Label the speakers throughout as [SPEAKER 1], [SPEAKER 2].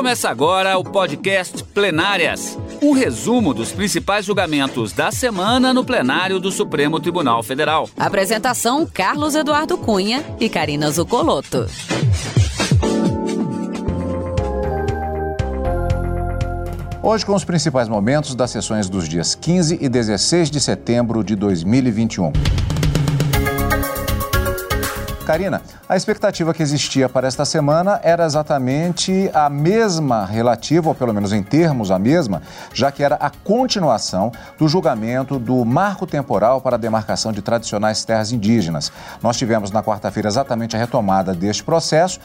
[SPEAKER 1] Começa agora o podcast Plenárias um resumo dos principais julgamentos da semana no plenário do Supremo Tribunal Federal.
[SPEAKER 2] Apresentação: Carlos Eduardo Cunha e Karina Zucolotto.
[SPEAKER 3] Hoje, com os principais momentos das sessões dos dias 15 e 16 de setembro de 2021. Karina, a expectativa que existia para esta semana era exatamente a mesma relativa, ou pelo menos em termos a mesma, já que era a continuação do julgamento do marco temporal para a demarcação de tradicionais terras indígenas. Nós tivemos na quarta-feira exatamente a retomada deste processo.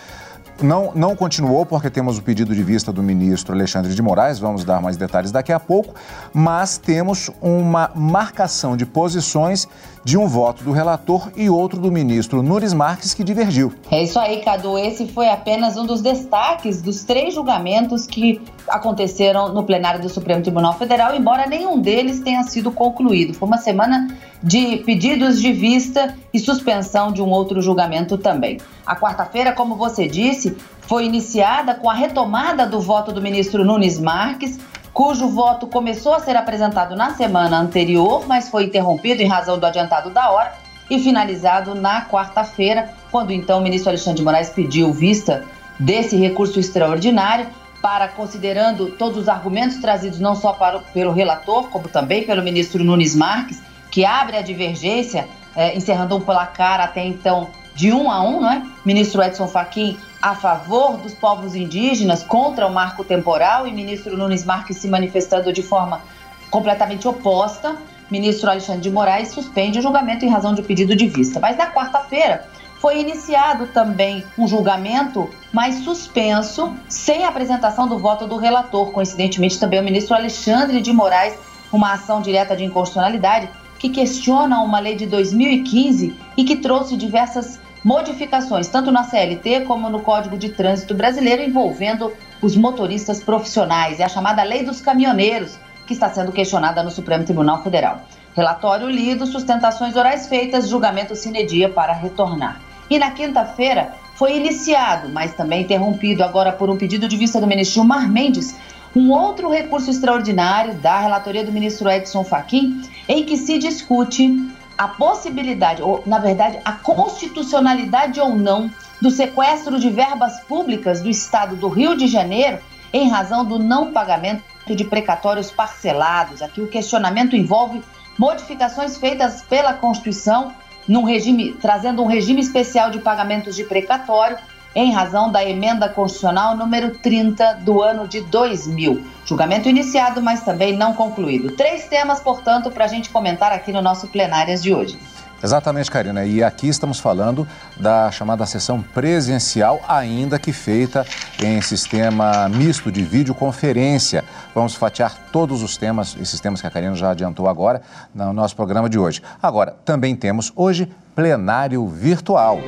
[SPEAKER 3] Não, não continuou porque temos o pedido de vista do ministro Alexandre de Moraes, vamos dar mais detalhes daqui a pouco, mas temos uma marcação de posições de um voto do relator e outro do ministro Nunes Marques que divergiu.
[SPEAKER 4] É isso aí, Cadu. Esse foi apenas um dos destaques dos três julgamentos que aconteceram no plenário do Supremo Tribunal Federal, embora nenhum deles tenha sido concluído. Foi uma semana de pedidos de vista e suspensão de um outro julgamento também. A quarta-feira, como você disse, foi iniciada com a retomada do voto do ministro Nunes Marques, cujo voto começou a ser apresentado na semana anterior, mas foi interrompido em razão do adiantado da hora e finalizado na quarta-feira, quando então o ministro Alexandre de Moraes pediu vista desse recurso extraordinário para, considerando todos os argumentos trazidos não só para, pelo relator, como também pelo ministro Nunes Marques, que abre a divergência, é, encerrando um placar até então de um a um, não é? Ministro Edson Fachin a favor dos povos indígenas contra o marco temporal e ministro Nunes Marques se manifestando de forma completamente oposta. Ministro Alexandre de Moraes suspende o julgamento em razão de pedido de vista. Mas na quarta-feira foi iniciado também um julgamento, mas suspenso, sem apresentação do voto do relator. Coincidentemente, também o ministro Alexandre de Moraes, uma ação direta de inconstitucionalidade que questiona uma lei de 2015 e que trouxe diversas modificações, tanto na CLT como no Código de Trânsito Brasileiro, envolvendo os motoristas profissionais. É a chamada Lei dos Caminhoneiros, que está sendo questionada no Supremo Tribunal Federal. Relatório lido, sustentações orais feitas, julgamento sine dia para retornar. E na quinta-feira foi iniciado, mas também interrompido agora por um pedido de vista do ministro Gilmar Mendes, um outro recurso extraordinário da relatoria do ministro Edson Fachin, em que se discute a possibilidade, ou na verdade, a constitucionalidade ou não do sequestro de verbas públicas do estado do Rio de Janeiro em razão do não pagamento de precatórios parcelados. Aqui o questionamento envolve modificações feitas pela Constituição num regime, trazendo um regime especial de pagamentos de precatório em razão da emenda constitucional número 30 do ano de 2000. Julgamento iniciado, mas também não concluído. Três temas, portanto, para a gente comentar aqui no nosso plenárias de hoje.
[SPEAKER 3] Exatamente, Karina. E aqui estamos falando da chamada sessão presencial, ainda que feita em sistema misto de videoconferência. Vamos fatiar todos os temas, esses temas que a Karina já adiantou agora, no nosso programa de hoje. Agora, também temos hoje plenário virtual.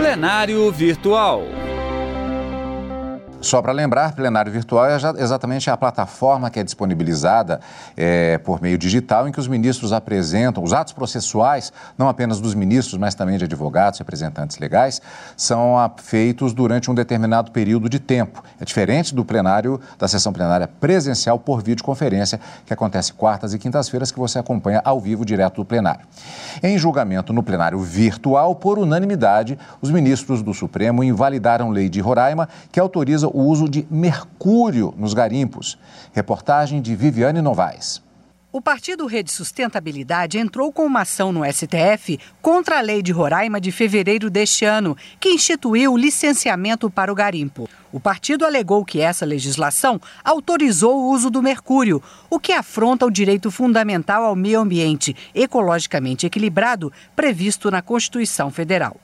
[SPEAKER 1] Plenário Virtual.
[SPEAKER 3] Só para lembrar, plenário virtual é exatamente a plataforma que é disponibilizada é, por meio digital em que os ministros apresentam os atos processuais, não apenas dos ministros, mas também de advogados, representantes legais, são feitos durante um determinado período de tempo. É diferente do plenário, da sessão plenária presencial por videoconferência, que acontece quartas e quintas-feiras, que você acompanha ao vivo direto do plenário. Em julgamento no plenário virtual, por unanimidade, os ministros do Supremo invalidaram lei de Roraima que autoriza o uso de mercúrio nos garimpos. Reportagem de Viviane Novaes.
[SPEAKER 5] O partido Rede Sustentabilidade entrou com uma ação no STF contra a lei de Roraima de fevereiro deste ano, que instituiu o licenciamento para o garimpo. O partido alegou que essa legislação autorizou o uso do mercúrio, o que afronta o direito fundamental ao meio ambiente ecologicamente equilibrado previsto na Constituição Federal.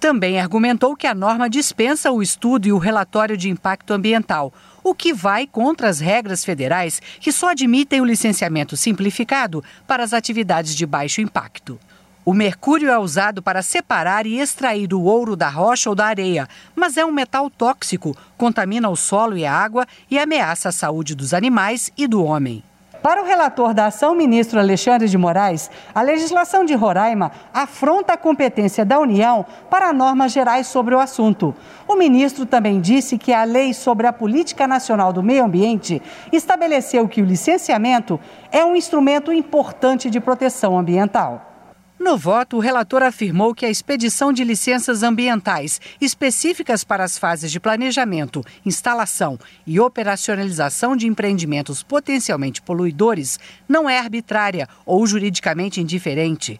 [SPEAKER 5] Também argumentou que a norma dispensa o estudo e o relatório de impacto ambiental, o que vai contra as regras federais que só admitem o licenciamento simplificado para as atividades de baixo impacto. O mercúrio é usado para separar e extrair o ouro da rocha ou da areia, mas é um metal tóxico, contamina o solo e a água e ameaça a saúde dos animais e do homem. Para o relator da ação, ministro Alexandre de Moraes, a legislação de Roraima afronta a competência da União para normas gerais sobre o assunto. O ministro também disse que a lei sobre a Política Nacional do Meio Ambiente estabeleceu que o licenciamento é um instrumento importante de proteção ambiental. No voto, o relator afirmou que a expedição de licenças ambientais específicas para as fases de planejamento, instalação e operacionalização de empreendimentos potencialmente poluidores não é arbitrária ou juridicamente indiferente.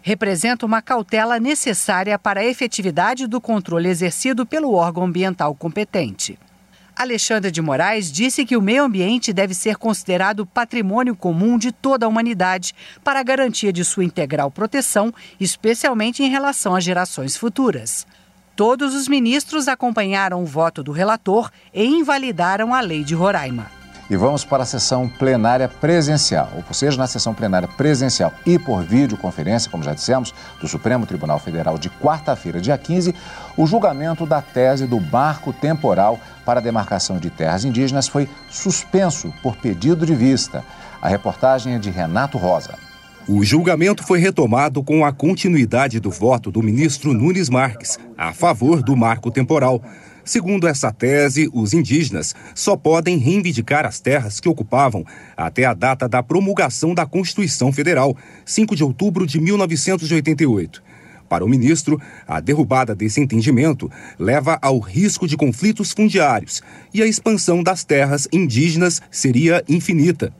[SPEAKER 5] Representa uma cautela necessária para a efetividade do controle exercido pelo órgão ambiental competente. Alexandre de Moraes disse que o meio ambiente deve ser considerado patrimônio comum de toda a humanidade para a garantia de sua integral proteção, especialmente em relação às gerações futuras. Todos os ministros acompanharam o voto do relator e invalidaram a lei de Roraima.
[SPEAKER 3] E vamos para a sessão plenária presencial, ou seja, na sessão plenária presencial e por videoconferência, como já dissemos, do Supremo Tribunal Federal de quarta-feira, dia 15, o julgamento da tese do marco temporal para a demarcação de terras indígenas foi suspenso por pedido de vista. A reportagem é de Renato Rosa.
[SPEAKER 6] O julgamento foi retomado com a continuidade do voto do ministro Nunes Marques a favor do marco temporal. Segundo essa tese, os indígenas só podem reivindicar as terras que ocupavam até a data da promulgação da Constituição Federal, 5 de outubro de 1988. Para o ministro, a derrubada desse entendimento leva ao risco de conflitos fundiários e a expansão das terras indígenas seria infinita.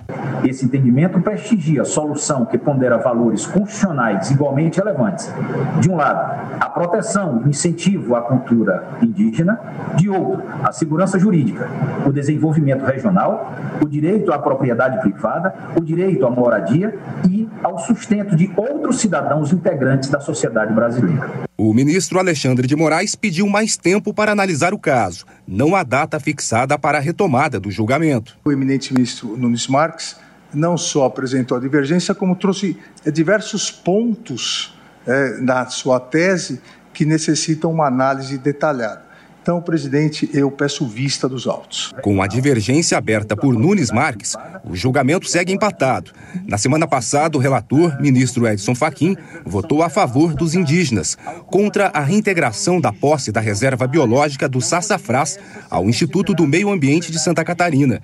[SPEAKER 7] Esse entendimento prestigia a solução que pondera valores constitucionais igualmente relevantes. De um lado, a proteção e incentivo à cultura indígena, de outro, a segurança jurídica, o desenvolvimento regional, o direito à propriedade privada, o direito à moradia e ao sustento de outros cidadãos integrantes da sociedade brasileira.
[SPEAKER 6] O ministro Alexandre de Moraes pediu mais tempo para analisar o caso. Não há data fixada para a retomada do julgamento.
[SPEAKER 8] O eminente ministro Nunes Marques não só apresentou a divergência, como trouxe é, diversos pontos é, na sua tese que necessitam uma análise detalhada. Então, presidente, eu peço vista dos autos.
[SPEAKER 6] Com a divergência aberta por Nunes Marques, o julgamento segue empatado. Na semana passada, o relator, ministro Edson Fachin, votou a favor dos indígenas, contra a reintegração da posse da reserva biológica do Sassafrás ao Instituto do Meio Ambiente de Santa Catarina.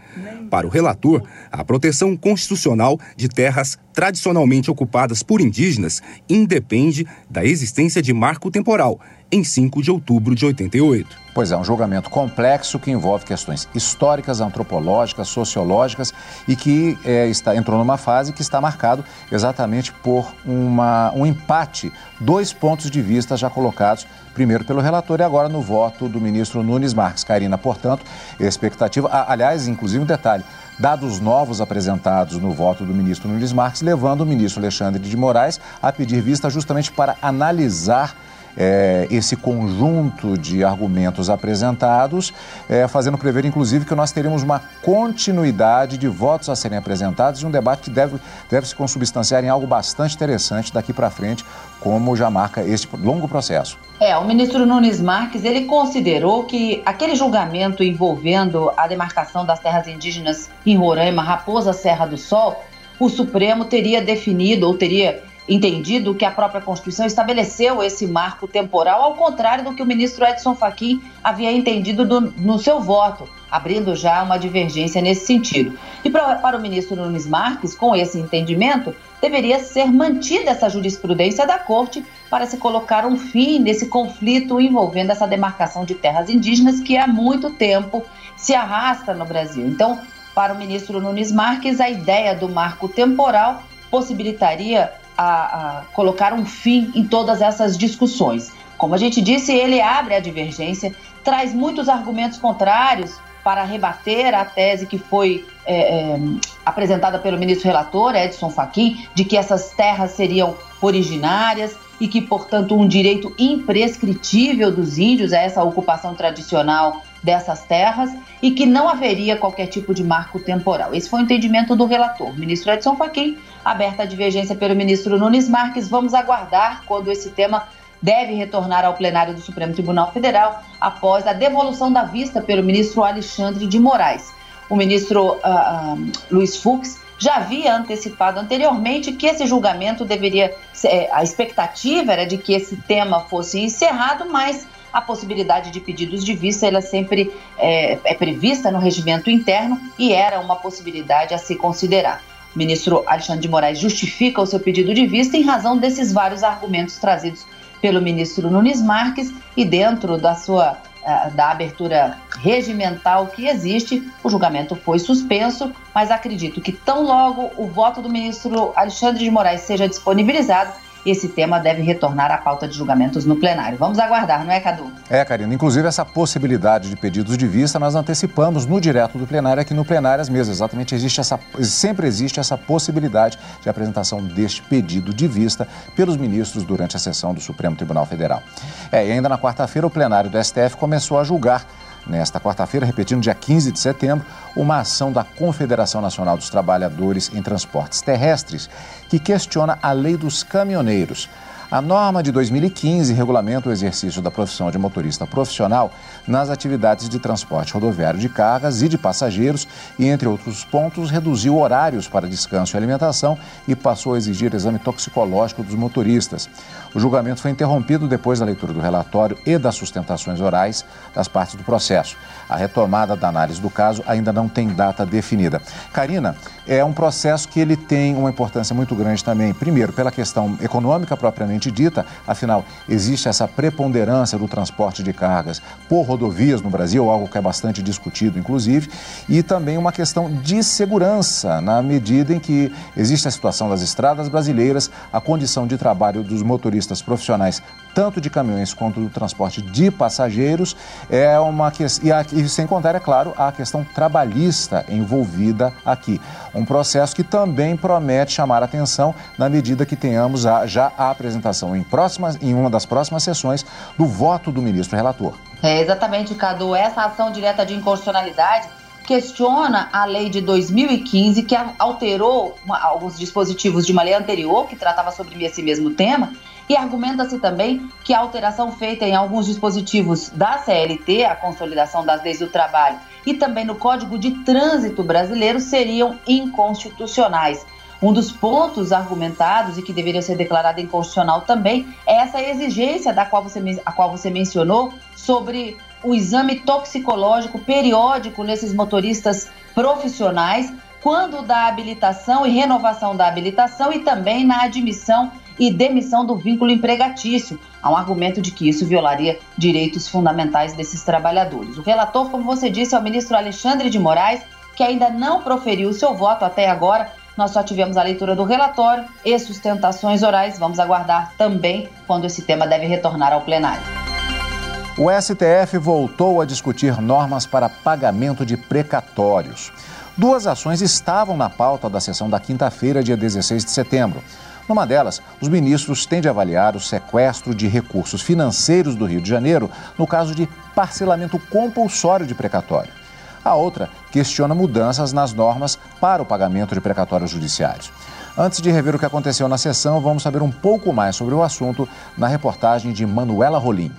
[SPEAKER 6] Para o relator, a proteção constitucional de terras tradicionalmente ocupadas por indígenas independe da existência de marco temporal em 5 de outubro de 88.
[SPEAKER 3] Pois é, um julgamento complexo que envolve questões históricas, antropológicas, sociológicas e que é, está, entrou numa fase que está marcado exatamente por uma, um empate, dois pontos de vista já colocados, primeiro pelo relator e agora no voto do ministro Nunes Marques. Karina, portanto, expectativa. aliás, inclusive um detalhe: dados novos apresentados no voto do ministro Nunes Marques, levando o ministro Alexandre de Moraes a pedir vista justamente para analisar é, esse conjunto de argumentos apresentados, é, fazendo prever, inclusive, que nós teremos uma continuidade de votos a serem apresentados e um debate que deve, deve se consubstanciar em algo bastante interessante daqui para frente, como já marca este longo processo.
[SPEAKER 4] É, o ministro Nunes Marques, ele considerou que aquele julgamento envolvendo a demarcação das terras indígenas em Roraima, Raposa Serra do Sol, o Supremo teria definido ou teria entendido que a própria Constituição estabeleceu esse marco temporal, ao contrário do que o ministro Edson Fachin havia entendido do, no seu voto, abrindo já uma divergência nesse sentido. E para, para o ministro Nunes Marques, com esse entendimento, deveria ser mantida essa jurisprudência da Corte para se colocar um fim nesse conflito envolvendo essa demarcação de terras indígenas que há muito tempo se arrasta no Brasil. Então, para o ministro Nunes Marques, a ideia do marco temporal possibilitaria a, a colocar um fim em todas essas discussões. Como a gente disse, ele abre a divergência, traz muitos argumentos contrários para rebater a tese que foi é, é, apresentada pelo ministro relator, Edson Fachin, de que essas terras seriam originárias e que, portanto, um direito imprescritível dos índios a essa ocupação tradicional dessas terras e que não haveria qualquer tipo de marco temporal. Esse foi o entendimento do relator, ministro Edson Fachin, aberta a divergência pelo ministro Nunes Marques. Vamos aguardar quando esse tema deve retornar ao plenário do Supremo Tribunal Federal após a devolução da vista pelo ministro Alexandre de Moraes. o ministro uh, Luiz Fux já havia antecipado anteriormente que esse julgamento deveria. Ser, a expectativa era de que esse tema fosse encerrado, mas a possibilidade de pedidos de vista ela sempre é, é prevista no regimento interno e era uma possibilidade a se considerar. Ministro Alexandre de Moraes justifica o seu pedido de vista em razão desses vários argumentos trazidos pelo ministro Nunes Marques e dentro da sua eh, da abertura regimental que existe, o julgamento foi suspenso, mas acredito que tão logo o voto do ministro Alexandre de Moraes seja disponibilizado, esse tema deve retornar à pauta de julgamentos no plenário. Vamos aguardar, não é, Cadu?
[SPEAKER 3] É, Karina. Inclusive, essa possibilidade de pedidos de vista nós antecipamos no direto do plenário, aqui no Plenárias mesmo. Exatamente, existe essa, sempre existe essa possibilidade de apresentação deste pedido de vista pelos ministros durante a sessão do Supremo Tribunal Federal. É, e ainda na quarta-feira, o plenário do STF começou a julgar nesta quarta-feira, repetindo dia 15 de setembro, uma ação da Confederação Nacional dos Trabalhadores em Transportes Terrestres que questiona a lei dos caminhoneiros. A norma de 2015 regulamenta o exercício da profissão de motorista profissional nas atividades de transporte rodoviário de cargas e de passageiros e, entre outros pontos, reduziu horários para descanso e alimentação e passou a exigir exame toxicológico dos motoristas. O julgamento foi interrompido depois da leitura do relatório e das sustentações orais das partes do processo. A retomada da análise do caso ainda não tem data definida. Karina, é um processo que ele tem uma importância muito grande também, primeiro, pela questão econômica propriamente dita, afinal, existe essa preponderância do transporte de cargas por rodovias no Brasil, algo que é bastante discutido, inclusive, e também uma questão de segurança, na medida em que existe a situação das estradas brasileiras, a condição de trabalho dos motoristas motoristas profissionais, tanto de caminhões quanto do transporte de passageiros, é uma questão. E, sem contar, é claro, a questão trabalhista envolvida aqui. Um processo que também promete chamar atenção na medida que tenhamos a, já a apresentação em, próximas, em uma das próximas sessões do voto do ministro relator.
[SPEAKER 4] É exatamente, Cadu. Essa ação direta de inconstitucionalidade questiona a lei de 2015 que alterou uma, alguns dispositivos de uma lei anterior que tratava sobre esse mesmo tema e argumenta-se também que a alteração feita em alguns dispositivos da CLT, a consolidação das leis do trabalho, e também no Código de Trânsito Brasileiro seriam inconstitucionais. Um dos pontos argumentados e que deveria ser declarado inconstitucional também é essa exigência da qual você, a qual você mencionou sobre o exame toxicológico periódico nesses motoristas profissionais, quando da habilitação e renovação da habilitação e também na admissão e demissão do vínculo empregatício. Há um argumento de que isso violaria direitos fundamentais desses trabalhadores. O relator, como você disse, é o ministro Alexandre de Moraes, que ainda não proferiu seu voto até agora. Nós só tivemos a leitura do relatório e sustentações orais. Vamos aguardar também quando esse tema deve retornar ao plenário.
[SPEAKER 3] O STF voltou a discutir normas para pagamento de precatórios. Duas ações estavam na pauta da sessão da quinta-feira, dia 16 de setembro. Numa delas, os ministros têm de avaliar o sequestro de recursos financeiros do Rio de Janeiro no caso de parcelamento compulsório de precatório. A outra questiona mudanças nas normas para o pagamento de precatórios judiciários. Antes de rever o que aconteceu na sessão, vamos saber um pouco mais sobre o assunto na reportagem de Manuela Rolim.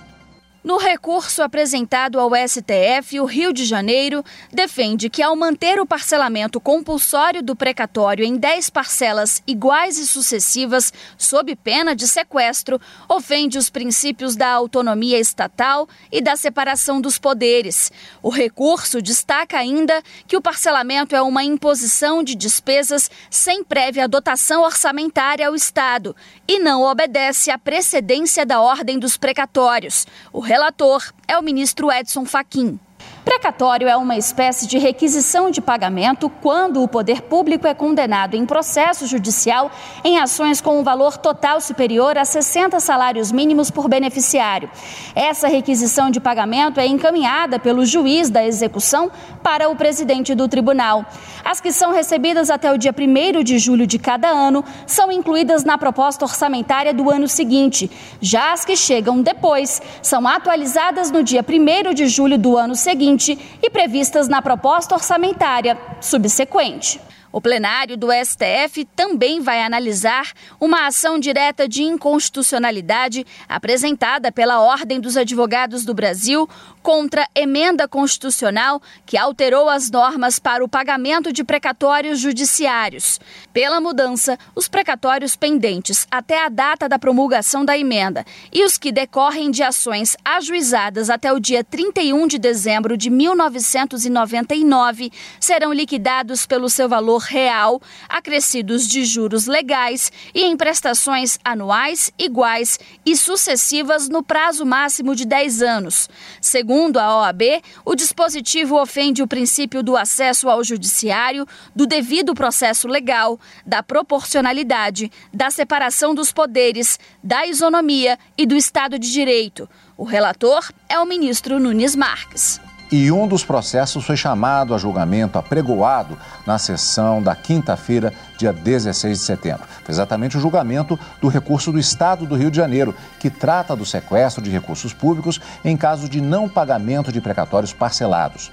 [SPEAKER 9] No recurso apresentado ao STF, o Rio de Janeiro defende que, ao manter o parcelamento compulsório do precatório em 10 parcelas iguais e sucessivas, sob pena de sequestro, ofende os princípios da autonomia estatal e da separação dos poderes. O recurso destaca ainda que o parcelamento é uma imposição de despesas sem prévia dotação orçamentária ao Estado e não obedece à precedência da ordem dos precatórios. O relator é o ministro Edson Fachin. Precatório é uma espécie de requisição de pagamento quando o poder público é condenado em processo judicial em ações com um valor total superior a 60 salários mínimos por beneficiário. Essa requisição de pagamento é encaminhada pelo juiz da execução para o presidente do tribunal. As que são recebidas até o dia 1 de julho de cada ano são incluídas na proposta orçamentária do ano seguinte. Já as que chegam depois são atualizadas no dia 1 de julho do ano seguinte e previstas na proposta orçamentária subsequente. O plenário do STF também vai analisar uma ação direta de inconstitucionalidade apresentada pela Ordem dos Advogados do Brasil contra emenda constitucional que alterou as normas para o pagamento de precatórios judiciários. Pela mudança, os precatórios pendentes até a data da promulgação da emenda e os que decorrem de ações ajuizadas até o dia 31 de dezembro de 1999 serão liquidados pelo seu valor real, acrescidos de juros legais e em prestações anuais iguais e sucessivas no prazo máximo de 10 anos. Segundo a OAB, o dispositivo ofende o princípio do acesso ao judiciário, do devido processo legal, da proporcionalidade, da separação dos poderes, da isonomia e do Estado de Direito. O relator é o ministro Nunes Marques
[SPEAKER 3] e um dos processos foi chamado a julgamento apregoado na sessão da quinta-feira, dia 16 de setembro. Foi exatamente o julgamento do recurso do Estado do Rio de Janeiro, que trata do sequestro de recursos públicos em caso de não pagamento de precatórios parcelados.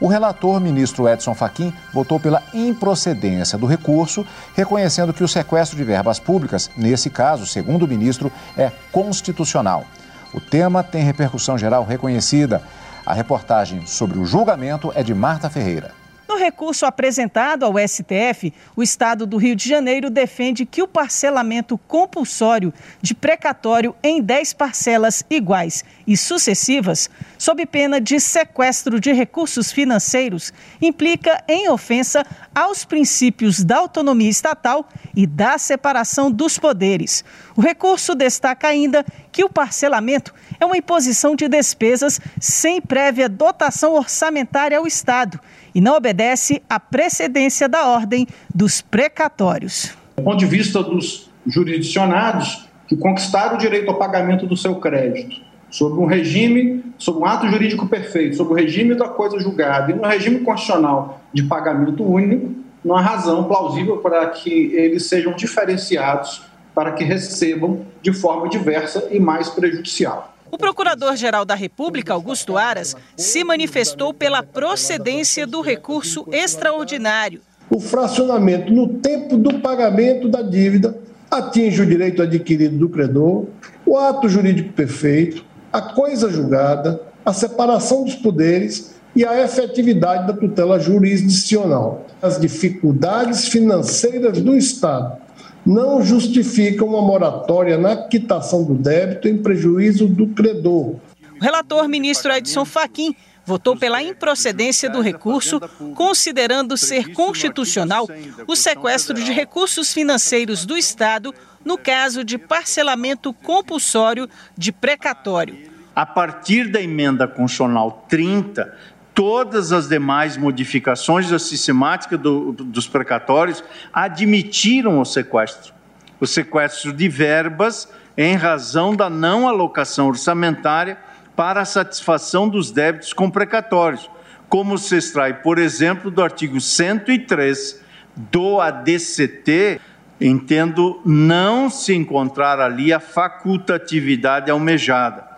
[SPEAKER 3] O relator, ministro Edson Fachin, votou pela improcedência do recurso, reconhecendo que o sequestro de verbas públicas, nesse caso, segundo o ministro, é constitucional. O tema tem repercussão geral reconhecida. A reportagem sobre o julgamento é de Marta Ferreira.
[SPEAKER 10] No recurso apresentado ao STF, o Estado do Rio de Janeiro defende que o parcelamento compulsório de precatório em 10 parcelas iguais e sucessivas, sob pena de sequestro de recursos financeiros, implica em ofensa aos princípios da autonomia estatal e da separação dos poderes. O recurso destaca ainda que o parcelamento é uma imposição de despesas sem prévia dotação orçamentária ao Estado e não obedece à precedência da ordem dos precatórios.
[SPEAKER 11] Do ponto de vista dos jurisdicionados que conquistaram o direito ao pagamento do seu crédito, sob um regime, sob um ato jurídico perfeito, sob o regime da coisa julgada e no regime constitucional de pagamento único, não há razão plausível para que eles sejam diferenciados para que recebam de forma diversa e mais prejudicial.
[SPEAKER 10] O Procurador-Geral da República, Augusto Aras, se manifestou pela procedência do recurso extraordinário.
[SPEAKER 12] O fracionamento no tempo do pagamento da dívida atinge o direito adquirido do credor, o ato jurídico perfeito, a coisa julgada, a separação dos poderes e a efetividade da tutela jurisdicional. As dificuldades financeiras do Estado não justificam uma moratória na quitação do débito em prejuízo do credor.
[SPEAKER 10] O relator ministro Edson Fachin votou pela improcedência do recurso, considerando ser constitucional o sequestro de recursos financeiros do Estado no caso de parcelamento compulsório de precatório.
[SPEAKER 13] A partir da emenda constitucional 30, todas as demais modificações da sistemática do, dos precatórios admitiram o sequestro. O sequestro de verbas em razão da não alocação orçamentária para a satisfação dos débitos com precatórios, como se extrai, por exemplo, do artigo 103 do ADCT, entendo não se encontrar ali a facultatividade almejada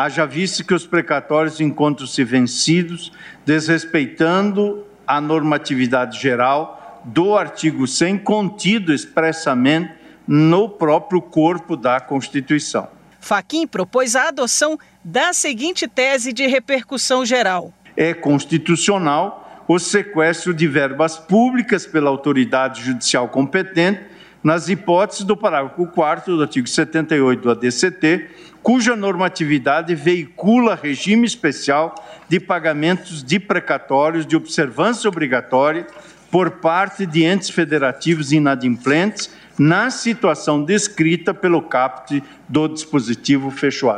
[SPEAKER 13] haja visto que os precatórios encontram-se vencidos, desrespeitando a normatividade geral do artigo 100, contido expressamente no próprio corpo da Constituição.
[SPEAKER 10] Faquim propôs a adoção da seguinte tese de repercussão geral:
[SPEAKER 13] É constitucional o sequestro de verbas públicas pela autoridade judicial competente, nas hipóteses do parágrafo 4 do artigo 78 do ADCT, cuja normatividade veicula regime especial de pagamentos de precatórios de observância obrigatória por parte de entes federativos inadimplentes na situação descrita pelo caput do dispositivo fecho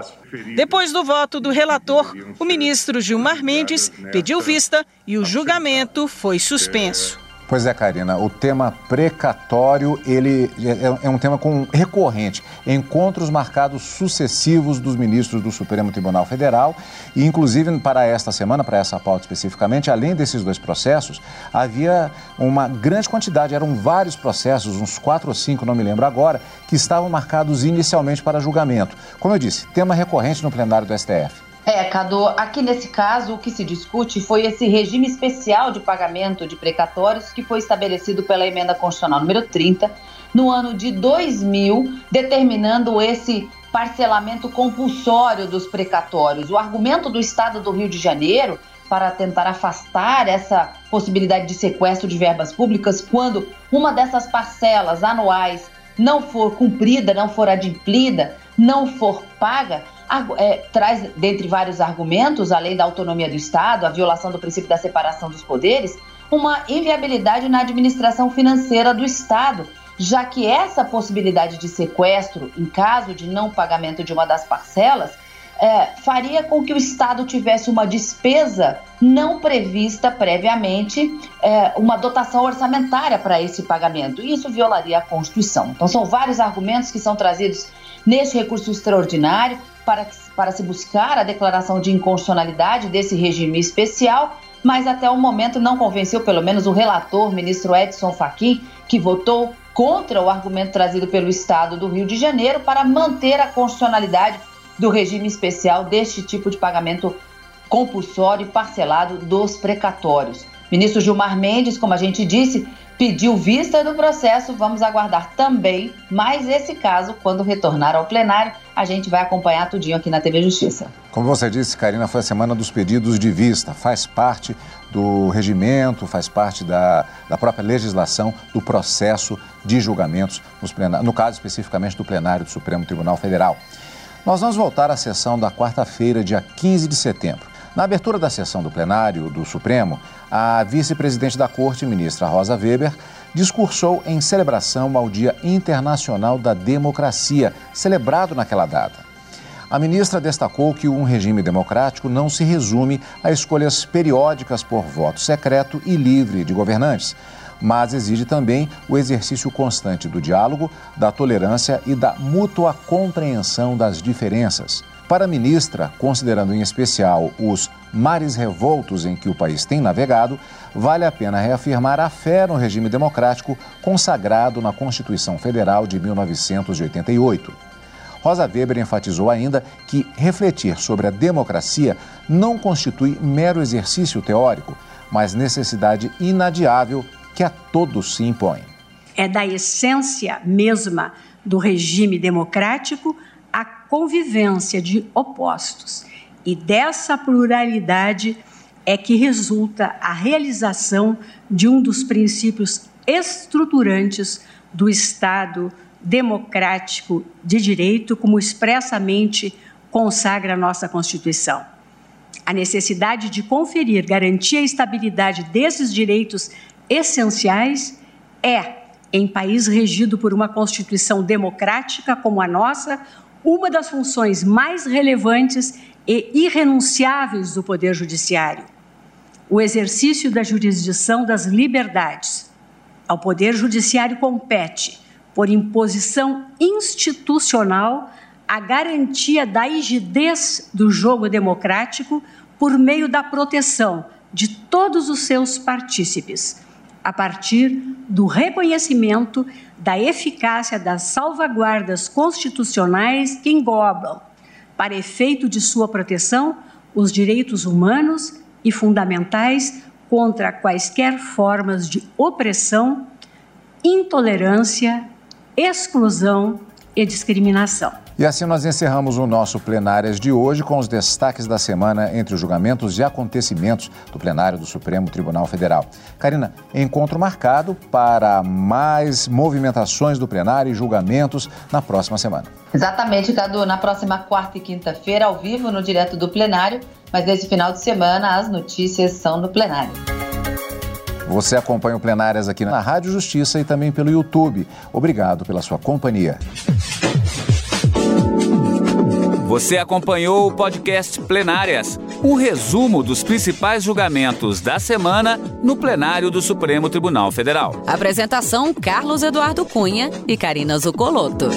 [SPEAKER 10] Depois do voto do relator, o ministro Gilmar Mendes pediu vista e o julgamento foi suspenso.
[SPEAKER 3] Pois é, Karina, o tema precatório, ele é, é, um tema com, recorrente. Encontros marcados sucessivos dos ministros do Supremo Tribunal Federal e, inclusive, para esta semana, para essa pauta especificamente, além desses dois processos, havia uma grande quantidade, eram vários processos, uns quatro ou cinco, não me lembro agora, que estavam marcados inicialmente para julgamento. Como eu disse, tema recorrente no plenário do STF.
[SPEAKER 4] É, Cadu, aqui nesse caso o que se discute foi esse regime especial de pagamento de precatórios que foi estabelecido pela emenda constitucional número 30 no ano de 2000, determinando esse parcelamento compulsório dos precatórios. O argumento do Estado do Rio de Janeiro para tentar afastar essa possibilidade de sequestro de verbas públicas quando uma dessas parcelas anuais não for cumprida, não for adimplida, não for paga, é, traz, dentre vários argumentos, além da autonomia do Estado, a violação do princípio da separação dos poderes, uma inviabilidade na administração financeira do Estado, já que essa possibilidade de sequestro, em caso de não pagamento de uma das parcelas, é, faria com que o Estado tivesse uma despesa não prevista previamente, é, uma dotação orçamentária para esse pagamento. E isso violaria a Constituição. Então, são vários argumentos que são trazidos neste recurso extraordinário para, para se buscar a declaração de inconstitucionalidade desse regime especial, mas até o momento não convenceu, pelo menos o relator, ministro Edson Fachin, que votou contra o argumento trazido pelo Estado do Rio de Janeiro para manter a constitucionalidade do regime especial deste tipo de pagamento compulsório e parcelado dos precatórios. Ministro Gilmar Mendes, como a gente disse, pediu vista do processo. Vamos aguardar também mais esse caso quando retornar ao plenário. A gente vai acompanhar tudinho aqui na TV Justiça.
[SPEAKER 3] Como você disse, Karina, foi a semana dos pedidos de vista. Faz parte do regimento, faz parte da, da própria legislação do processo de julgamentos, no caso especificamente do plenário do Supremo Tribunal Federal. Nós vamos voltar à sessão da quarta-feira, dia 15 de setembro. Na abertura da sessão do plenário do Supremo, a vice-presidente da Corte, ministra Rosa Weber, discursou em celebração ao Dia Internacional da Democracia, celebrado naquela data. A ministra destacou que um regime democrático não se resume a escolhas periódicas por voto secreto e livre de governantes, mas exige também o exercício constante do diálogo, da tolerância e da mútua compreensão das diferenças. Para a ministra, considerando em especial os mares revoltos em que o país tem navegado, vale a pena reafirmar a fé no regime democrático consagrado na Constituição Federal de 1988. Rosa Weber enfatizou ainda que refletir sobre a democracia não constitui mero exercício teórico, mas necessidade inadiável que a todos se impõe.
[SPEAKER 14] É da essência mesma do regime democrático a convivência de opostos. E dessa pluralidade é que resulta a realização de um dos princípios estruturantes do Estado democrático de direito, como expressamente consagra a nossa Constituição. A necessidade de conferir garantia e estabilidade desses direitos essenciais é, em país regido por uma Constituição democrática como a nossa, uma das funções mais relevantes e irrenunciáveis do Poder Judiciário, o exercício da jurisdição das liberdades. Ao Poder Judiciário compete, por imposição institucional, a garantia da rigidez do jogo democrático por meio da proteção de todos os seus partícipes, a partir do reconhecimento da eficácia das salvaguardas constitucionais que englobam, para efeito de sua proteção, os direitos humanos e fundamentais contra quaisquer formas de opressão, intolerância, exclusão e discriminação.
[SPEAKER 3] E assim nós encerramos o nosso Plenárias de hoje com os destaques da semana entre os julgamentos e acontecimentos do plenário do Supremo Tribunal Federal. Karina, encontro marcado para mais movimentações do plenário e julgamentos na próxima semana.
[SPEAKER 4] Exatamente, Cadu. Na próxima quarta e quinta-feira, ao vivo, no direto do plenário, mas nesse final de semana as notícias são no plenário.
[SPEAKER 3] Você acompanha o Plenárias aqui na Rádio Justiça e também pelo YouTube. Obrigado pela sua companhia.
[SPEAKER 1] Você acompanhou o podcast Plenárias, um resumo dos principais julgamentos da semana no plenário do Supremo Tribunal Federal.
[SPEAKER 2] Apresentação: Carlos Eduardo Cunha e Karina Zucolotto.